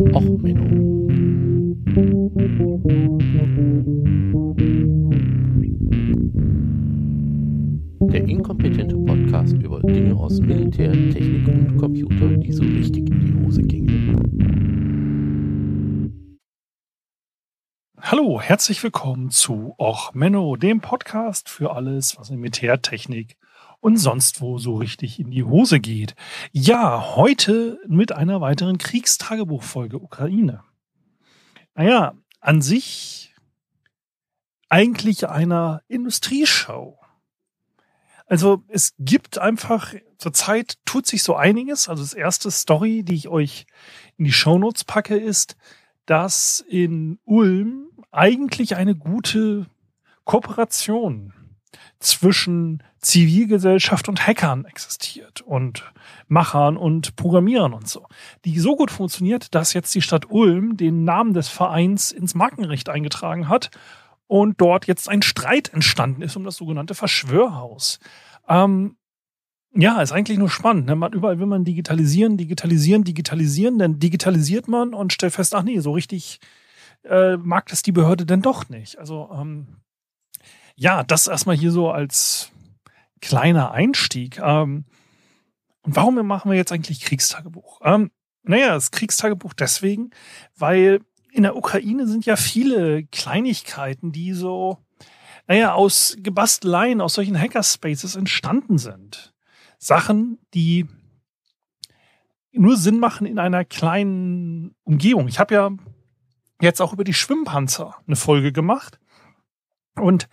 Och, Menno. Der inkompetente Podcast über Dinge aus Militär, Technik und Computer, die so richtig in die Hose gingen. Hallo, herzlich willkommen zu Och Menno, dem Podcast für alles, was in Militärtechnik und sonst wo so richtig in die Hose geht. Ja, heute mit einer weiteren Kriegstagebuchfolge Ukraine. Naja, an sich eigentlich einer Industrieshow. Also es gibt einfach, zurzeit tut sich so einiges. Also das erste Story, die ich euch in die Shownotes packe, ist, dass in Ulm eigentlich eine gute Kooperation zwischen Zivilgesellschaft und Hackern existiert und Machern und Programmierern und so, die so gut funktioniert, dass jetzt die Stadt Ulm den Namen des Vereins ins Markenrecht eingetragen hat und dort jetzt ein Streit entstanden ist um das sogenannte Verschwörhaus. Ähm, ja, ist eigentlich nur spannend. Ne? Man, überall will man digitalisieren, digitalisieren, digitalisieren, dann digitalisiert man und stellt fest, ach nee, so richtig äh, mag das die Behörde denn doch nicht. Also ähm, ja, das erstmal hier so als kleiner Einstieg. Ähm, und warum machen wir jetzt eigentlich Kriegstagebuch? Ähm, naja, das Kriegstagebuch deswegen, weil in der Ukraine sind ja viele Kleinigkeiten, die so, naja, aus Gebasteleien, aus solchen Hackerspaces entstanden sind. Sachen, die nur Sinn machen in einer kleinen Umgebung. Ich habe ja jetzt auch über die Schwimmpanzer eine Folge gemacht. Und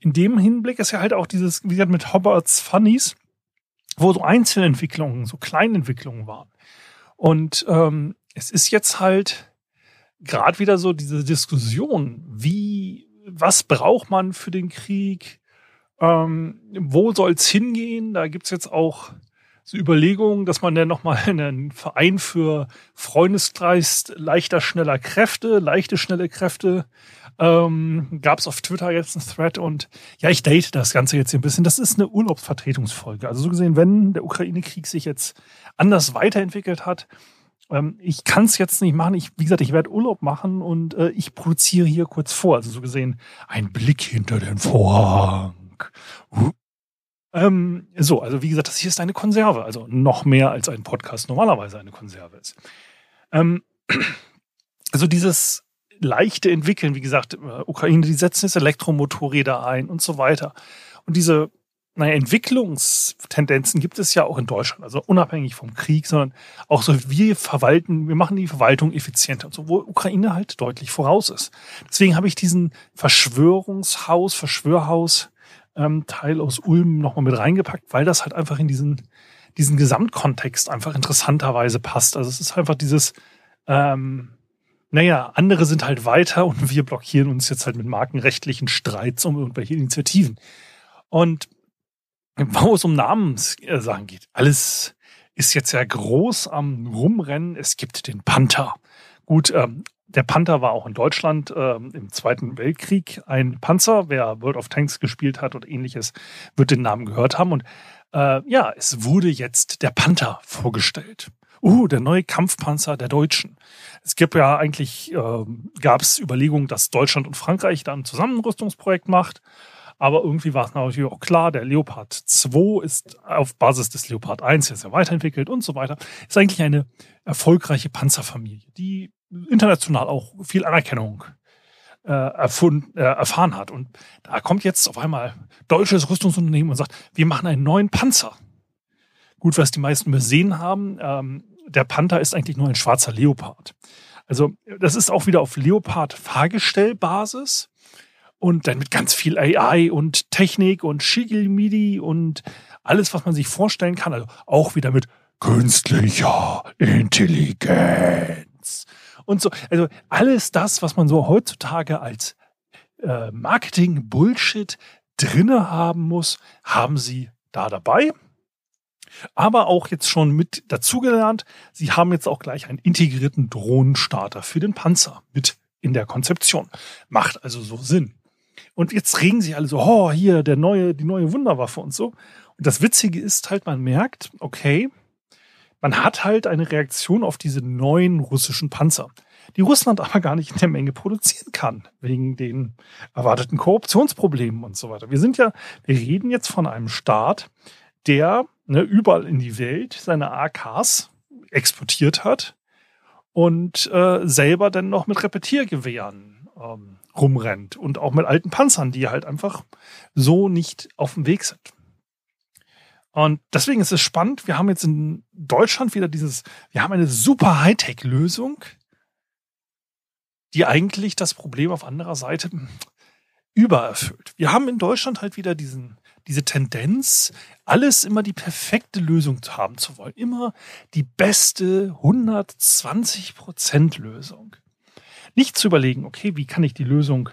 in dem Hinblick ist ja halt auch dieses, wie gesagt, mit Hobbarts Funnies, wo so Einzelentwicklungen, so Kleinentwicklungen waren. Und ähm, es ist jetzt halt gerade wieder so diese Diskussion, wie, was braucht man für den Krieg? Ähm, wo soll es hingehen? Da gibt's jetzt auch so Überlegungen, dass man dann nochmal einen Verein für Freundeskreis leichter, schneller Kräfte, leichte, schnelle Kräfte ähm, gab es auf Twitter jetzt einen Thread und ja, ich date das Ganze jetzt hier ein bisschen. Das ist eine Urlaubsvertretungsfolge. Also so gesehen, wenn der Ukraine-Krieg sich jetzt anders weiterentwickelt hat, ähm, ich kann es jetzt nicht machen. Ich, wie gesagt, ich werde Urlaub machen und äh, ich produziere hier kurz vor. Also so gesehen, ein Blick hinter den Vorhang. Uh. Ähm, so, also wie gesagt, das hier ist eine Konserve. Also noch mehr als ein Podcast normalerweise eine Konserve ist. Ähm, also dieses leichte entwickeln. Wie gesagt, äh, Ukraine, die setzen jetzt Elektromotorräder ein und so weiter. Und diese naja, Entwicklungstendenzen gibt es ja auch in Deutschland, also unabhängig vom Krieg, sondern auch so, wir verwalten, wir machen die Verwaltung effizienter so, wo Ukraine halt deutlich voraus ist. Deswegen habe ich diesen Verschwörungshaus, Verschwörhaus ähm, Teil aus Ulm nochmal mit reingepackt, weil das halt einfach in diesen, diesen Gesamtkontext einfach interessanterweise passt. Also es ist einfach dieses, ähm, naja, andere sind halt weiter und wir blockieren uns jetzt halt mit markenrechtlichen Streits um irgendwelche Initiativen. Und wo es um Namenssachen geht, alles ist jetzt ja groß am Rumrennen. Es gibt den Panther. Gut, ähm, der Panther war auch in Deutschland ähm, im Zweiten Weltkrieg ein Panzer. Wer World of Tanks gespielt hat oder ähnliches, wird den Namen gehört haben. Und äh, ja, es wurde jetzt der Panther vorgestellt uh, der neue Kampfpanzer der Deutschen. Es gibt ja eigentlich, äh, gab es Überlegungen, dass Deutschland und Frankreich da ein Zusammenrüstungsprojekt macht. Aber irgendwie war es natürlich auch klar, der Leopard 2 ist auf Basis des Leopard 1 jetzt ja weiterentwickelt und so weiter. Ist eigentlich eine erfolgreiche Panzerfamilie, die international auch viel Anerkennung äh, erfunden, äh, erfahren hat. Und da kommt jetzt auf einmal deutsches Rüstungsunternehmen und sagt, wir machen einen neuen Panzer. Gut, was die meisten übersehen haben, ähm, der Panther ist eigentlich nur ein schwarzer Leopard. Also das ist auch wieder auf Leopard-Fahrgestellbasis und dann mit ganz viel AI und Technik und Schiggelmidi und alles, was man sich vorstellen kann. Also auch wieder mit künstlicher Intelligenz und so. Also alles das, was man so heutzutage als äh, Marketing-Bullshit drinne haben muss, haben sie da dabei aber auch jetzt schon mit dazugelernt. Sie haben jetzt auch gleich einen integrierten Drohnenstarter für den Panzer mit in der Konzeption. Macht also so Sinn. Und jetzt regen sie alle so, oh, hier, der neue, die neue Wunderwaffe und so. Und das Witzige ist halt, man merkt, okay, man hat halt eine Reaktion auf diese neuen russischen Panzer, die Russland aber gar nicht in der Menge produzieren kann, wegen den erwarteten Korruptionsproblemen und so weiter. Wir sind ja, wir reden jetzt von einem Staat, der ne, überall in die Welt seine AKs exportiert hat und äh, selber dann noch mit Repetiergewehren ähm, rumrennt und auch mit alten Panzern, die halt einfach so nicht auf dem Weg sind. Und deswegen ist es spannend. Wir haben jetzt in Deutschland wieder dieses, wir haben eine super Hightech-Lösung, die eigentlich das Problem auf anderer Seite übererfüllt. Wir haben in Deutschland halt wieder diesen, diese Tendenz, alles immer die perfekte Lösung zu haben zu wollen. Immer die beste 120 Prozent Lösung. Nicht zu überlegen, okay, wie kann ich die Lösung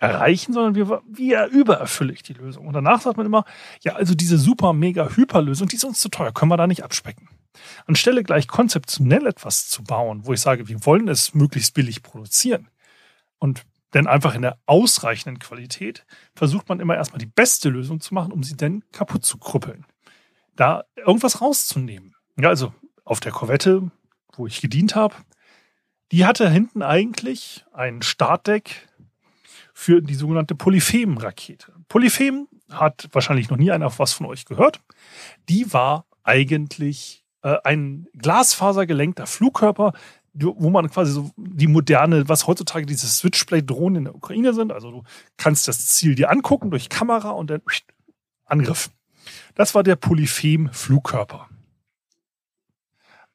erreichen, sondern wie übererfülle ich die Lösung. Und danach sagt man immer, ja, also diese super, mega, hyper Lösung, die ist uns zu teuer, können wir da nicht abspecken. Anstelle gleich konzeptionell etwas zu bauen, wo ich sage, wir wollen es möglichst billig produzieren und denn einfach in der ausreichenden Qualität versucht man immer erstmal die beste Lösung zu machen, um sie dann kaputt zu krüppeln. Da irgendwas rauszunehmen. Ja, also auf der Korvette, wo ich gedient habe, die hatte hinten eigentlich ein Startdeck für die sogenannte Polyphem-Rakete. Polyphem hat wahrscheinlich noch nie einer was von euch gehört. Die war eigentlich äh, ein glasfasergelenkter Flugkörper, wo man quasi so die moderne, was heutzutage diese Switchblade-Drohnen in der Ukraine sind. Also du kannst das Ziel dir angucken durch Kamera und dann Angriff. Das war der Polyphem-Flugkörper.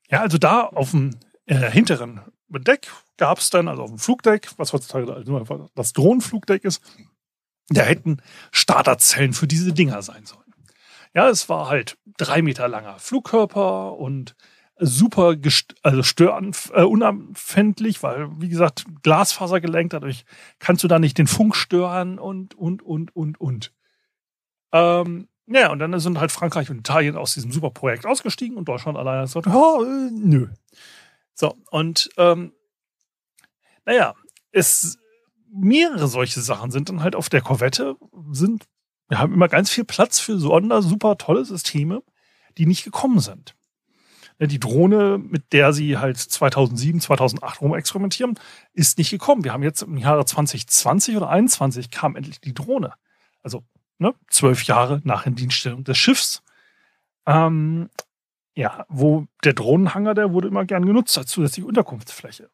Ja, also da auf dem äh, hinteren Deck gab es dann, also auf dem Flugdeck, was heutzutage also das Drohnenflugdeck ist, da hätten Starterzellen für diese Dinger sein sollen. Ja, es war halt drei Meter langer Flugkörper und super also störanf äh, weil, wie gesagt, Glasfaser gelenkt, dadurch kannst du da nicht den Funk stören und, und, und, und, und. Ähm, ja, und dann sind halt Frankreich und Italien aus diesem super Projekt ausgestiegen und Deutschland alleine hat gesagt, oh, nö. So, und ähm, naja, es mehrere solche Sachen sind dann halt auf der Korvette, sind, wir haben immer ganz viel Platz für Sonder, super tolle Systeme, die nicht gekommen sind. Die Drohne, mit der sie halt 2007, 2008 rum experimentieren, ist nicht gekommen. Wir haben jetzt im Jahre 2020 oder 2021 kam endlich die Drohne. Also ne, zwölf Jahre nach Indienststellung des Schiffs. Ähm, ja, wo der Drohnenhanger, der wurde immer gern genutzt als zusätzliche Unterkunftsfläche.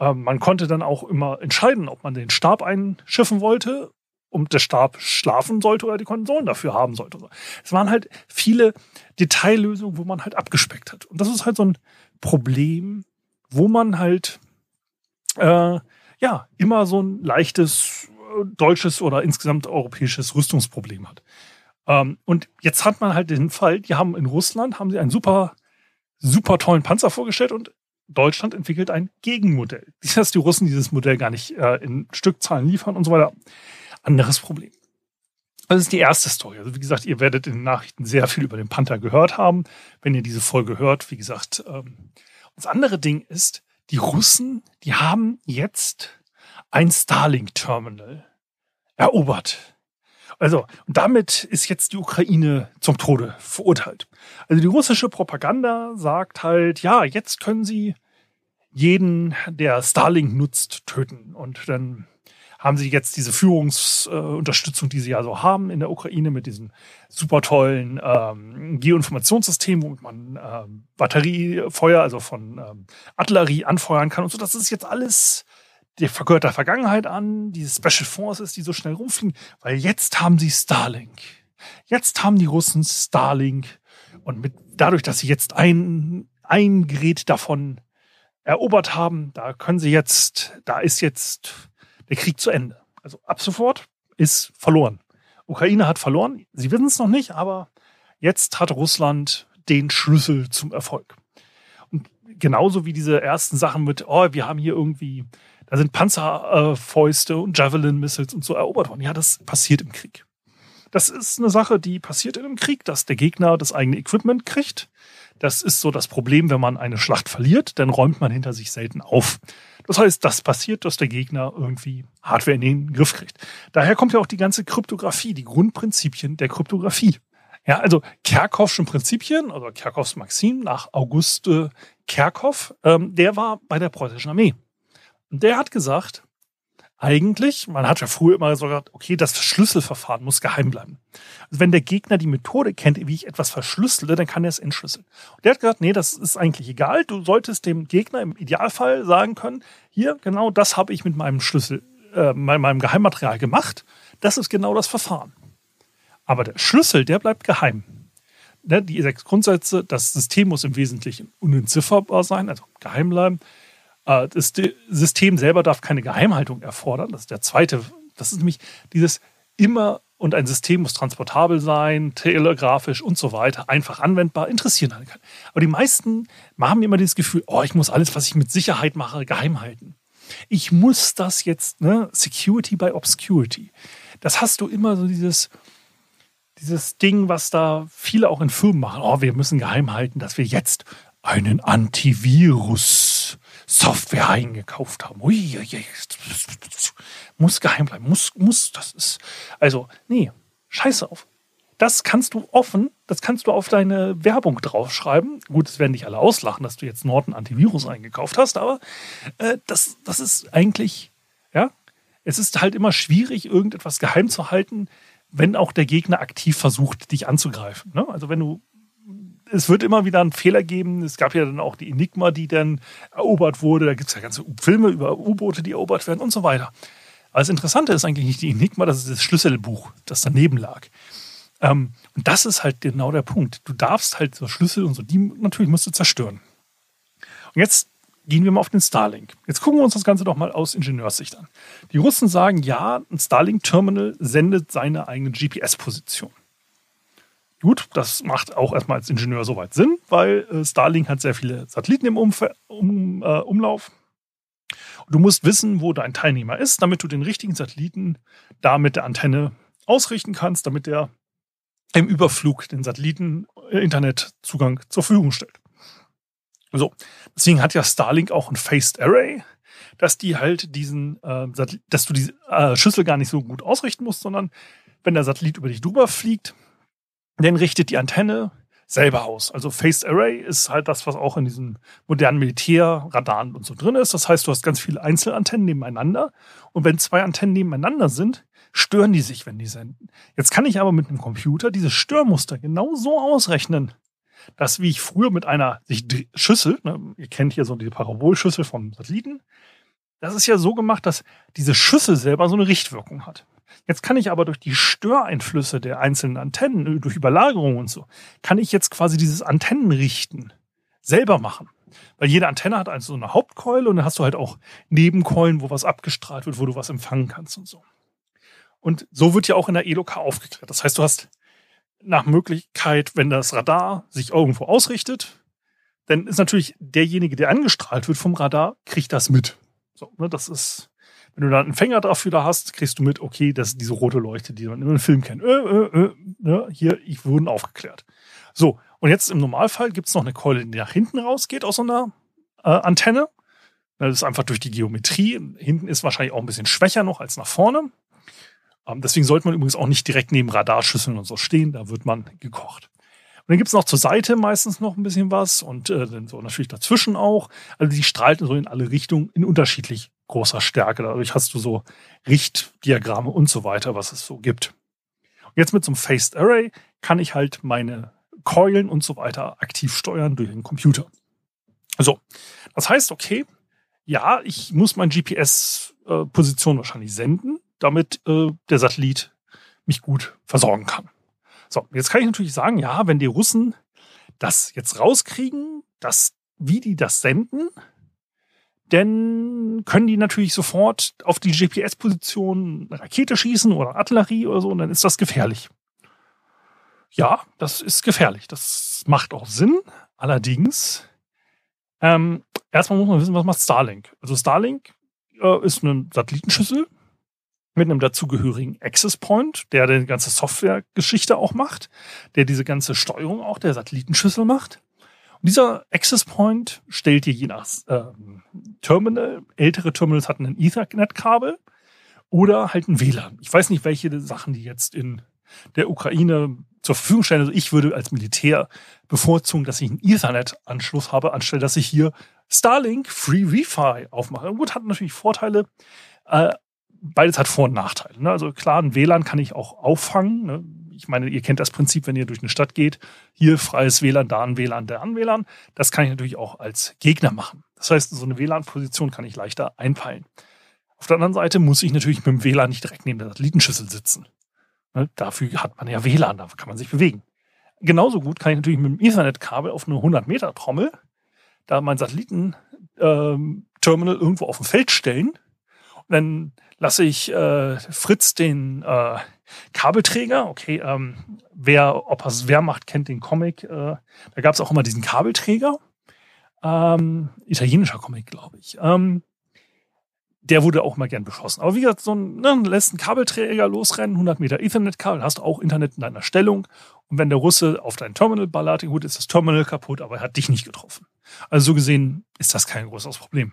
Ähm, man konnte dann auch immer entscheiden, ob man den Stab einschiffen wollte und der Stab schlafen sollte oder die Konsolen dafür haben sollte. Es waren halt viele Detaillösungen, wo man halt abgespeckt hat. Und das ist halt so ein Problem, wo man halt äh, ja immer so ein leichtes äh, deutsches oder insgesamt europäisches Rüstungsproblem hat. Ähm, und jetzt hat man halt den Fall, die haben in Russland haben sie einen super, super tollen Panzer vorgestellt und Deutschland entwickelt ein Gegenmodell. Dass die Russen dieses Modell gar nicht äh, in Stückzahlen liefern und so weiter. Anderes Problem. Das ist die erste Story. Also wie gesagt, ihr werdet in den Nachrichten sehr viel über den Panther gehört haben, wenn ihr diese Folge hört. Wie gesagt, ähm, das andere Ding ist, die Russen, die haben jetzt ein Starlink-Terminal erobert. Also, und damit ist jetzt die Ukraine zum Tode verurteilt. Also die russische Propaganda sagt halt, ja, jetzt können sie jeden, der Starlink nutzt, töten. Und dann haben sie jetzt diese Führungsunterstützung, äh, die sie ja so haben in der Ukraine mit diesem super tollen ähm, Geoinformationssystem, womit man ähm, Batteriefeuer, also von ähm, Artillerie anfeuern kann und so. Das ist jetzt alles der gehört der Vergangenheit an, diese Special Forces, die so schnell rumfliegen, weil jetzt haben sie Starlink. Jetzt haben die Russen Starlink und mit, dadurch, dass sie jetzt ein, ein Gerät davon erobert haben, da können sie jetzt, da ist jetzt der Krieg zu Ende. Also ab sofort ist verloren. Ukraine hat verloren. Sie wissen es noch nicht, aber jetzt hat Russland den Schlüssel zum Erfolg. Und genauso wie diese ersten Sachen mit, oh, wir haben hier irgendwie da sind Panzerfäuste äh, und Javelin-Missiles und so erobert worden. Ja, das passiert im Krieg. Das ist eine Sache, die passiert in einem Krieg, dass der Gegner das eigene Equipment kriegt. Das ist so das Problem, wenn man eine Schlacht verliert, dann räumt man hinter sich selten auf. Das heißt, das passiert, dass der Gegner irgendwie Hardware in den Griff kriegt. Daher kommt ja auch die ganze Kryptographie, die Grundprinzipien der Kryptographie. Ja, also Kerkhoffschen Prinzipien, also Kerkhoffs Maxim nach Auguste Kerkhoff, ähm, der war bei der preußischen Armee. Und der hat gesagt, eigentlich, man hat ja früher immer so gesagt, okay, das Verschlüsselverfahren muss geheim bleiben. Also wenn der Gegner die Methode kennt, wie ich etwas verschlüssele, dann kann er es entschlüsseln. Und der hat gesagt, nee, das ist eigentlich egal. Du solltest dem Gegner im Idealfall sagen können, hier, genau das habe ich mit meinem Schlüssel, äh, meinem Geheimmaterial gemacht. Das ist genau das Verfahren. Aber der Schlüssel, der bleibt geheim. Ne, die sechs Grundsätze, das System muss im Wesentlichen unentzifferbar sein, also geheim bleiben. Äh, das System selber darf keine Geheimhaltung erfordern. Das ist der zweite. Das ist nämlich dieses immer und ein System muss transportabel sein, telegrafisch und so weiter, einfach anwendbar, interessieren alle kann. Aber die meisten haben immer dieses Gefühl, oh, ich muss alles, was ich mit Sicherheit mache, geheim halten. Ich muss das jetzt, ne, Security by Obscurity. Das hast du immer so dieses, dieses Ding, was da viele auch in Firmen machen. Oh, wir müssen geheim halten, dass wir jetzt einen Antivirus Software eingekauft haben. Ui, ui, ui. Muss geheim bleiben. Muss, muss, das ist. Also, nee, scheiße auf. Das kannst du offen, das kannst du auf deine Werbung draufschreiben. Gut, es werden nicht alle auslachen, dass du jetzt Norton Antivirus eingekauft hast, aber äh, das, das ist eigentlich, ja, es ist halt immer schwierig, irgendetwas geheim zu halten, wenn auch der Gegner aktiv versucht, dich anzugreifen. Ne? Also wenn du es wird immer wieder einen Fehler geben. Es gab ja dann auch die Enigma, die dann erobert wurde. Da gibt es ja ganze Filme über U-Boote, die erobert werden und so weiter. Aber das Interessante ist eigentlich nicht die Enigma, das ist das Schlüsselbuch, das daneben lag. Ähm, und das ist halt genau der Punkt. Du darfst halt so Schlüssel und so, die natürlich musst du zerstören. Und jetzt gehen wir mal auf den Starlink. Jetzt gucken wir uns das Ganze doch mal aus Ingenieurssicht an. Die Russen sagen, ja, ein Starlink-Terminal sendet seine eigene GPS-Position. Gut, das macht auch erstmal als Ingenieur soweit Sinn, weil äh, Starlink hat sehr viele Satelliten im Umf um, äh, Umlauf. Du musst wissen, wo dein Teilnehmer ist, damit du den richtigen Satelliten da mit der Antenne ausrichten kannst, damit der im Überflug den Satelliten äh, Internetzugang zur Verfügung stellt. So, deswegen hat ja Starlink auch ein Phased Array, dass die halt diesen, äh, dass du die äh, Schüssel gar nicht so gut ausrichten musst, sondern wenn der Satellit über dich drüber fliegt, dann richtet die Antenne selber aus. Also Phased Array ist halt das, was auch in diesen modernen Militärradaren und so drin ist. Das heißt, du hast ganz viele Einzelantennen nebeneinander. Und wenn zwei Antennen nebeneinander sind, stören die sich, wenn die senden. Jetzt kann ich aber mit einem Computer diese Störmuster genau so ausrechnen, dass wie ich früher mit einer Schüssel, ne, ihr kennt hier so die Parabolschüssel vom Satelliten, das ist ja so gemacht, dass diese Schüssel selber so eine Richtwirkung hat. Jetzt kann ich aber durch die Störeinflüsse der einzelnen Antennen, durch Überlagerung und so, kann ich jetzt quasi dieses Antennenrichten selber machen. Weil jede Antenne hat also so eine Hauptkeule und dann hast du halt auch Nebenkeulen, wo was abgestrahlt wird, wo du was empfangen kannst und so. Und so wird ja auch in der ELOK aufgeklärt. Das heißt, du hast nach Möglichkeit, wenn das Radar sich irgendwo ausrichtet, dann ist natürlich derjenige, der angestrahlt wird vom Radar, kriegt das mit. So, ne, das ist wenn du da einen Fänger dafür da hast, kriegst du mit, okay, das ist diese rote Leuchte, die man im Film kennt. Äh, äh, äh, ne, hier, ich wurden aufgeklärt. So, und jetzt im Normalfall gibt es noch eine Keule, die nach hinten rausgeht aus so einer äh, Antenne. Das ist einfach durch die Geometrie. Hinten ist wahrscheinlich auch ein bisschen schwächer noch als nach vorne. Ähm, deswegen sollte man übrigens auch nicht direkt neben Radarschüsseln und so stehen. Da wird man gekocht. Und dann gibt es noch zur Seite meistens noch ein bisschen was und äh, dann so natürlich dazwischen auch. Also die strahlt so in alle Richtungen in unterschiedlich großer Stärke. Dadurch hast du so Richtdiagramme und so weiter, was es so gibt. Und jetzt mit so einem Phased Array kann ich halt meine Keulen und so weiter aktiv steuern durch den Computer. So, das heißt, okay, ja, ich muss meine GPS-Position äh, wahrscheinlich senden, damit äh, der Satellit mich gut versorgen kann. So, jetzt kann ich natürlich sagen, ja, wenn die Russen das jetzt rauskriegen, dass, wie die das senden, dann können die natürlich sofort auf die GPS-Position Rakete schießen oder Artillerie oder so und dann ist das gefährlich. Ja, das ist gefährlich. Das macht auch Sinn. Allerdings, ähm, erstmal muss man wissen, was macht Starlink. Also Starlink äh, ist eine Satellitenschüssel, mit einem dazugehörigen Access Point, der die ganze Software-Geschichte auch macht, der diese ganze Steuerung auch der Satellitenschüssel macht. Dieser Access Point stellt dir je nach äh, Terminal, ältere Terminals hatten ein Ethernet-Kabel oder halt ein WLAN. Ich weiß nicht, welche Sachen die jetzt in der Ukraine zur Verfügung stellen. Also ich würde als Militär bevorzugen, dass ich einen Ethernet-Anschluss habe, anstelle dass ich hier Starlink Free Wi-Fi aufmache. Gut, hat natürlich Vorteile. Äh, beides hat Vor- und Nachteile. Ne? Also klar, ein WLAN kann ich auch auffangen. Ne? Ich meine, ihr kennt das Prinzip, wenn ihr durch eine Stadt geht. Hier freies WLAN, da ein WLAN, da ein WLAN. Das kann ich natürlich auch als Gegner machen. Das heißt, so eine WLAN-Position kann ich leichter einpeilen. Auf der anderen Seite muss ich natürlich mit dem WLAN nicht direkt neben der Satellitenschüssel sitzen. Ne? Dafür hat man ja WLAN, da kann man sich bewegen. Genauso gut kann ich natürlich mit dem Ethernet-Kabel auf eine 100 Meter Trommel da mein Satellitenterminal ähm, irgendwo auf dem Feld stellen. Und dann lasse ich äh, Fritz den äh, Kabelträger. Okay, ähm, wer, ob er es wer macht, kennt den Comic. Äh, da gab es auch immer diesen Kabelträger. Ähm, italienischer Comic, glaube ich. Ähm, der wurde auch mal gern beschossen. Aber wie gesagt, so ein, ne, lässt einen Kabelträger losrennen, 100 Meter Ethernet-Kabel, hast auch Internet in deiner Stellung. Und wenn der Russe auf dein Terminal ballert, gut, ist das Terminal kaputt, aber er hat dich nicht getroffen. Also so gesehen ist das kein großes Problem.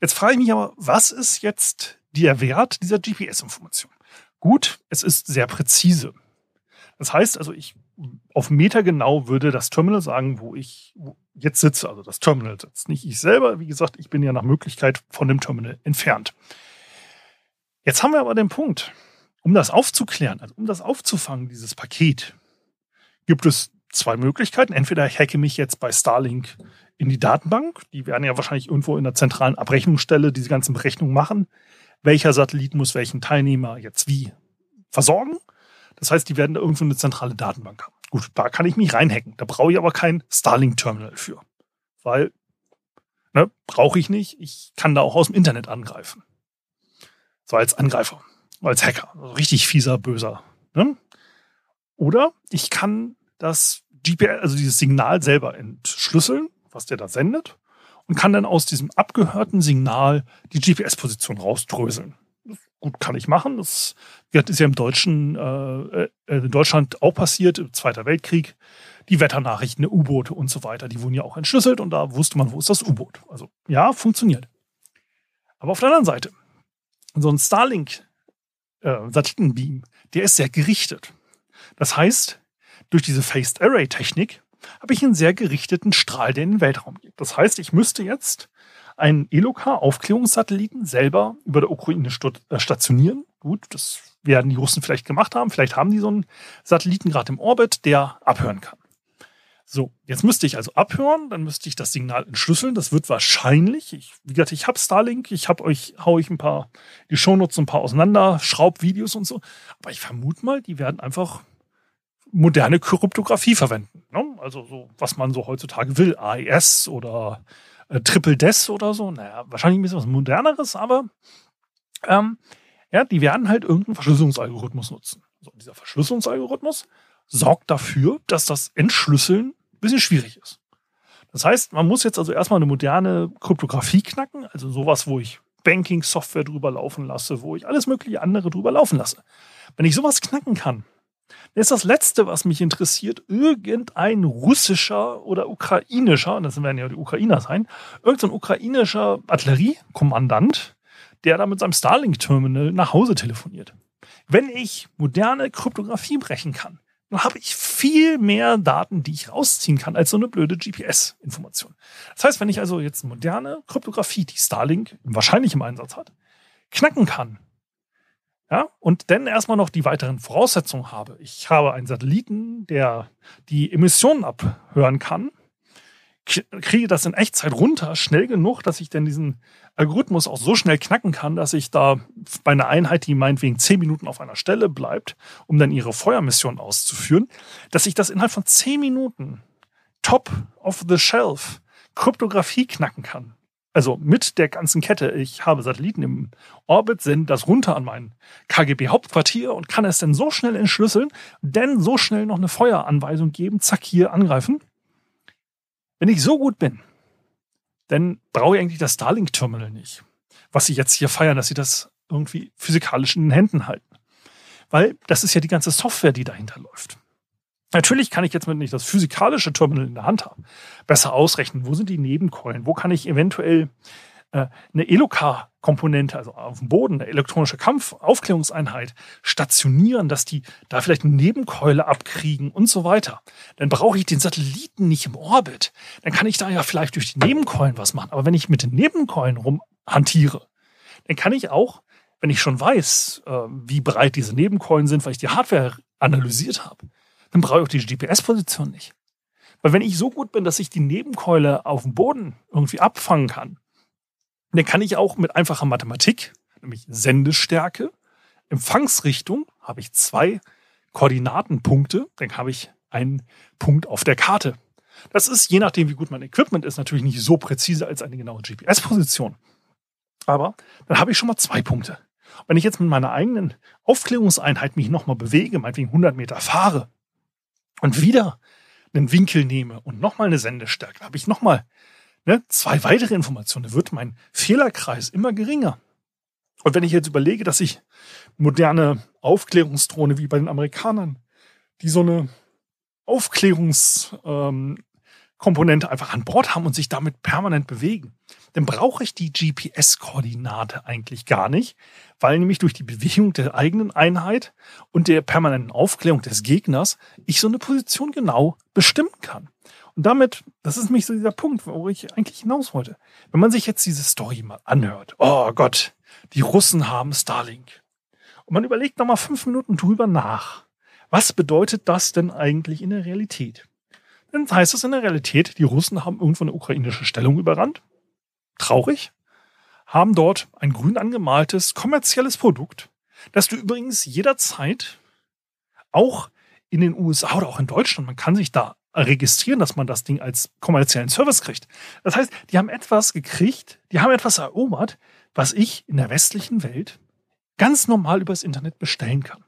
Jetzt frage ich mich aber, was ist jetzt der Wert dieser GPS-Information? Gut, es ist sehr präzise. Das heißt also, ich auf Meter genau würde das Terminal sagen, wo ich jetzt sitze, also das Terminal sitzt. Nicht ich selber, wie gesagt, ich bin ja nach Möglichkeit von dem Terminal entfernt. Jetzt haben wir aber den Punkt, um das aufzuklären, also um das aufzufangen, dieses Paket, gibt es zwei Möglichkeiten. Entweder ich hacke mich jetzt bei Starlink in die Datenbank. Die werden ja wahrscheinlich irgendwo in der zentralen Abrechnungsstelle diese ganzen Berechnungen machen. Welcher Satellit muss welchen Teilnehmer jetzt wie versorgen? Das heißt, die werden da irgendwo eine zentrale Datenbank haben. Gut, da kann ich mich reinhacken. Da brauche ich aber kein Starlink-Terminal für. Weil, ne, brauche ich nicht. Ich kann da auch aus dem Internet angreifen. So als Angreifer, als Hacker. Also richtig fieser, böser. Ne? Oder ich kann das GPS, also dieses Signal selber entschlüsseln, was der da sendet, und kann dann aus diesem abgehörten Signal die GPS-Position rausdröseln. gut, kann ich machen. Das ist ja im Deutschen, äh, äh, in Deutschland auch passiert, im Zweiter Weltkrieg. Die Wetternachrichten, U-Boote und so weiter, die wurden ja auch entschlüsselt und da wusste man, wo ist das U-Boot. Also ja, funktioniert. Aber auf der anderen Seite, so ein Starlink-Satellitenbeam, äh, der ist sehr gerichtet. Das heißt, durch diese Phased Array Technik habe ich einen sehr gerichteten Strahl, der in den Weltraum geht. Das heißt, ich müsste jetzt einen ELOCA-Aufklärungssatelliten selber über der Ukraine äh, stationieren. Gut, das werden die Russen vielleicht gemacht haben. Vielleicht haben die so einen Satelliten gerade im Orbit, der abhören kann. So, jetzt müsste ich also abhören, dann müsste ich das Signal entschlüsseln. Das wird wahrscheinlich, ich, wie gesagt, ich habe Starlink, ich habe euch, hau ich ein paar, die Shownotes ein paar auseinander, Schraubvideos und so. Aber ich vermute mal, die werden einfach moderne Kryptographie verwenden. Ne? Also so, was man so heutzutage will, AES oder äh, Triple DES oder so. Naja, wahrscheinlich ein bisschen was moderneres, aber ähm, ja, die werden halt irgendeinen Verschlüsselungsalgorithmus nutzen. So, dieser Verschlüsselungsalgorithmus sorgt dafür, dass das Entschlüsseln ein bisschen schwierig ist. Das heißt, man muss jetzt also erstmal eine moderne Kryptographie knacken, also sowas, wo ich Banking-Software drüber laufen lasse, wo ich alles mögliche andere drüber laufen lasse. Wenn ich sowas knacken kann, ist das Letzte, was mich interessiert, irgendein russischer oder ukrainischer, das werden ja die Ukrainer sein, irgendein ukrainischer Artilleriekommandant, der da mit seinem Starlink-Terminal nach Hause telefoniert. Wenn ich moderne Kryptographie brechen kann, dann habe ich viel mehr Daten, die ich rausziehen kann, als so eine blöde GPS-Information. Das heißt, wenn ich also jetzt moderne Kryptographie, die Starlink wahrscheinlich im Einsatz hat, knacken kann, ja, und dann erstmal noch die weiteren Voraussetzungen habe. Ich habe einen Satelliten, der die Emissionen abhören kann, kriege das in Echtzeit runter, schnell genug, dass ich dann diesen Algorithmus auch so schnell knacken kann, dass ich da bei einer Einheit, die meinetwegen zehn Minuten auf einer Stelle bleibt, um dann ihre Feuermission auszuführen, dass ich das innerhalb von zehn Minuten top of the shelf Kryptographie knacken kann also mit der ganzen Kette. Ich habe Satelliten im Orbit, sende das runter an mein KGB-Hauptquartier und kann es dann so schnell entschlüsseln, denn so schnell noch eine Feueranweisung geben, zack, hier angreifen. Wenn ich so gut bin, dann brauche ich eigentlich das Starlink-Terminal nicht. Was sie jetzt hier feiern, dass sie das irgendwie physikalisch in den Händen halten. Weil das ist ja die ganze Software, die dahinter läuft. Natürlich kann ich jetzt, wenn ich das physikalische Terminal in der Hand habe, besser ausrechnen, wo sind die Nebenkeulen, wo kann ich eventuell äh, eine Elocar-Komponente, also auf dem Boden, eine elektronische Kampfaufklärungseinheit stationieren, dass die da vielleicht eine Nebenkeule abkriegen und so weiter. Dann brauche ich den Satelliten nicht im Orbit. Dann kann ich da ja vielleicht durch die Nebenkeulen was machen. Aber wenn ich mit den Nebenkeulen rumhantiere, dann kann ich auch, wenn ich schon weiß, äh, wie breit diese Nebenkeulen sind, weil ich die Hardware analysiert habe, dann brauche ich auch die GPS-Position nicht. Weil wenn ich so gut bin, dass ich die Nebenkeule auf dem Boden irgendwie abfangen kann, dann kann ich auch mit einfacher Mathematik, nämlich Sendestärke, Empfangsrichtung, habe ich zwei Koordinatenpunkte, dann habe ich einen Punkt auf der Karte. Das ist, je nachdem, wie gut mein Equipment ist, natürlich nicht so präzise als eine genaue GPS-Position. Aber dann habe ich schon mal zwei Punkte. Wenn ich jetzt mit meiner eigenen Aufklärungseinheit mich nochmal bewege, meinetwegen 100 Meter fahre und wieder einen Winkel nehme und nochmal eine Sendestärke, habe ich nochmal ne, zwei weitere Informationen. Da wird mein Fehlerkreis immer geringer. Und wenn ich jetzt überlege, dass ich moderne Aufklärungsdrohne wie bei den Amerikanern, die so eine Aufklärungskomponente ähm, einfach an Bord haben und sich damit permanent bewegen, dann brauche ich die GPS-Koordinate eigentlich gar nicht, weil nämlich durch die Bewegung der eigenen Einheit und der permanenten Aufklärung des Gegners ich so eine Position genau bestimmen kann. Und damit, das ist nämlich so dieser Punkt, wo ich eigentlich hinaus wollte. Wenn man sich jetzt diese Story mal anhört, oh Gott, die Russen haben Starlink. Und man überlegt nochmal fünf Minuten drüber nach. Was bedeutet das denn eigentlich in der Realität? Dann heißt es in der Realität, die Russen haben irgendwo eine ukrainische Stellung überrannt traurig, haben dort ein grün angemaltes kommerzielles Produkt, das du übrigens jederzeit auch in den USA oder auch in Deutschland, man kann sich da registrieren, dass man das Ding als kommerziellen Service kriegt. Das heißt, die haben etwas gekriegt, die haben etwas erobert, was ich in der westlichen Welt ganz normal übers Internet bestellen kann.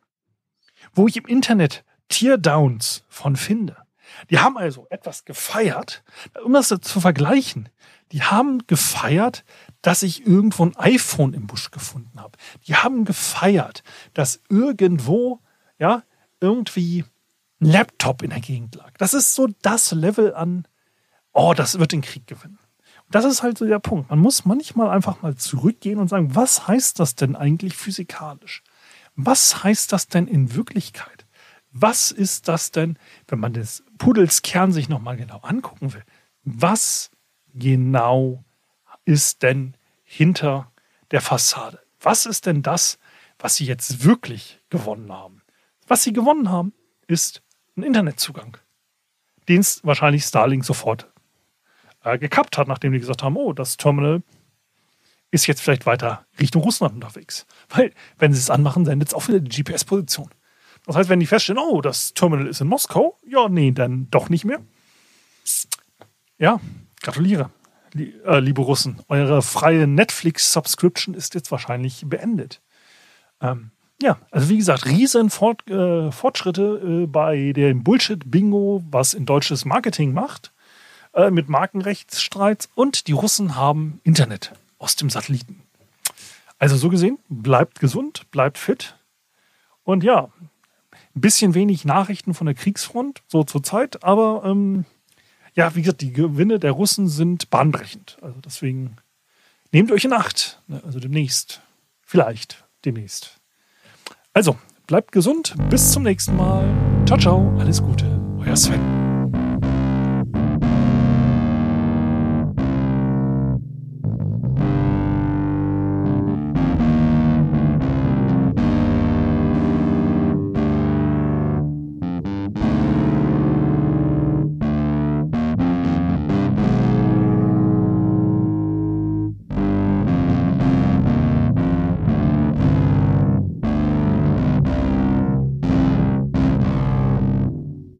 Wo ich im Internet Teardowns von finde. Die haben also etwas gefeiert, um das zu vergleichen die haben gefeiert, dass ich irgendwo ein iPhone im Busch gefunden habe. Die haben gefeiert, dass irgendwo, ja, irgendwie ein Laptop in der Gegend lag. Das ist so das Level an, oh, das wird den Krieg gewinnen. Und das ist halt so der Punkt. Man muss manchmal einfach mal zurückgehen und sagen, was heißt das denn eigentlich physikalisch? Was heißt das denn in Wirklichkeit? Was ist das denn, wenn man des Pudels Kern sich nochmal genau angucken will? Was genau ist denn hinter der Fassade? Was ist denn das, was sie jetzt wirklich gewonnen haben? Was sie gewonnen haben, ist ein Internetzugang, den wahrscheinlich Starlink sofort äh, gekappt hat, nachdem die gesagt haben, oh, das Terminal ist jetzt vielleicht weiter Richtung Russland unterwegs. Weil, wenn sie es anmachen, sendet es auch wieder die GPS-Position. Das heißt, wenn die feststellen, oh, das Terminal ist in Moskau, ja, nee, dann doch nicht mehr. Ja, Gratuliere, äh, liebe Russen. Eure freie Netflix-Subscription ist jetzt wahrscheinlich beendet. Ähm, ja, also wie gesagt, riesen Fort, äh, Fortschritte äh, bei dem Bullshit-Bingo, was in deutsches Marketing macht, äh, mit Markenrechtsstreits und die Russen haben Internet aus dem Satelliten. Also so gesehen, bleibt gesund, bleibt fit. Und ja, bisschen wenig Nachrichten von der Kriegsfront, so zur Zeit, aber ähm, ja, wie gesagt, die Gewinne der Russen sind bahnbrechend. Also deswegen nehmt euch in Acht. Ne, also demnächst. Vielleicht demnächst. Also, bleibt gesund. Bis zum nächsten Mal. Ciao, ciao. Alles Gute. Euer Sven.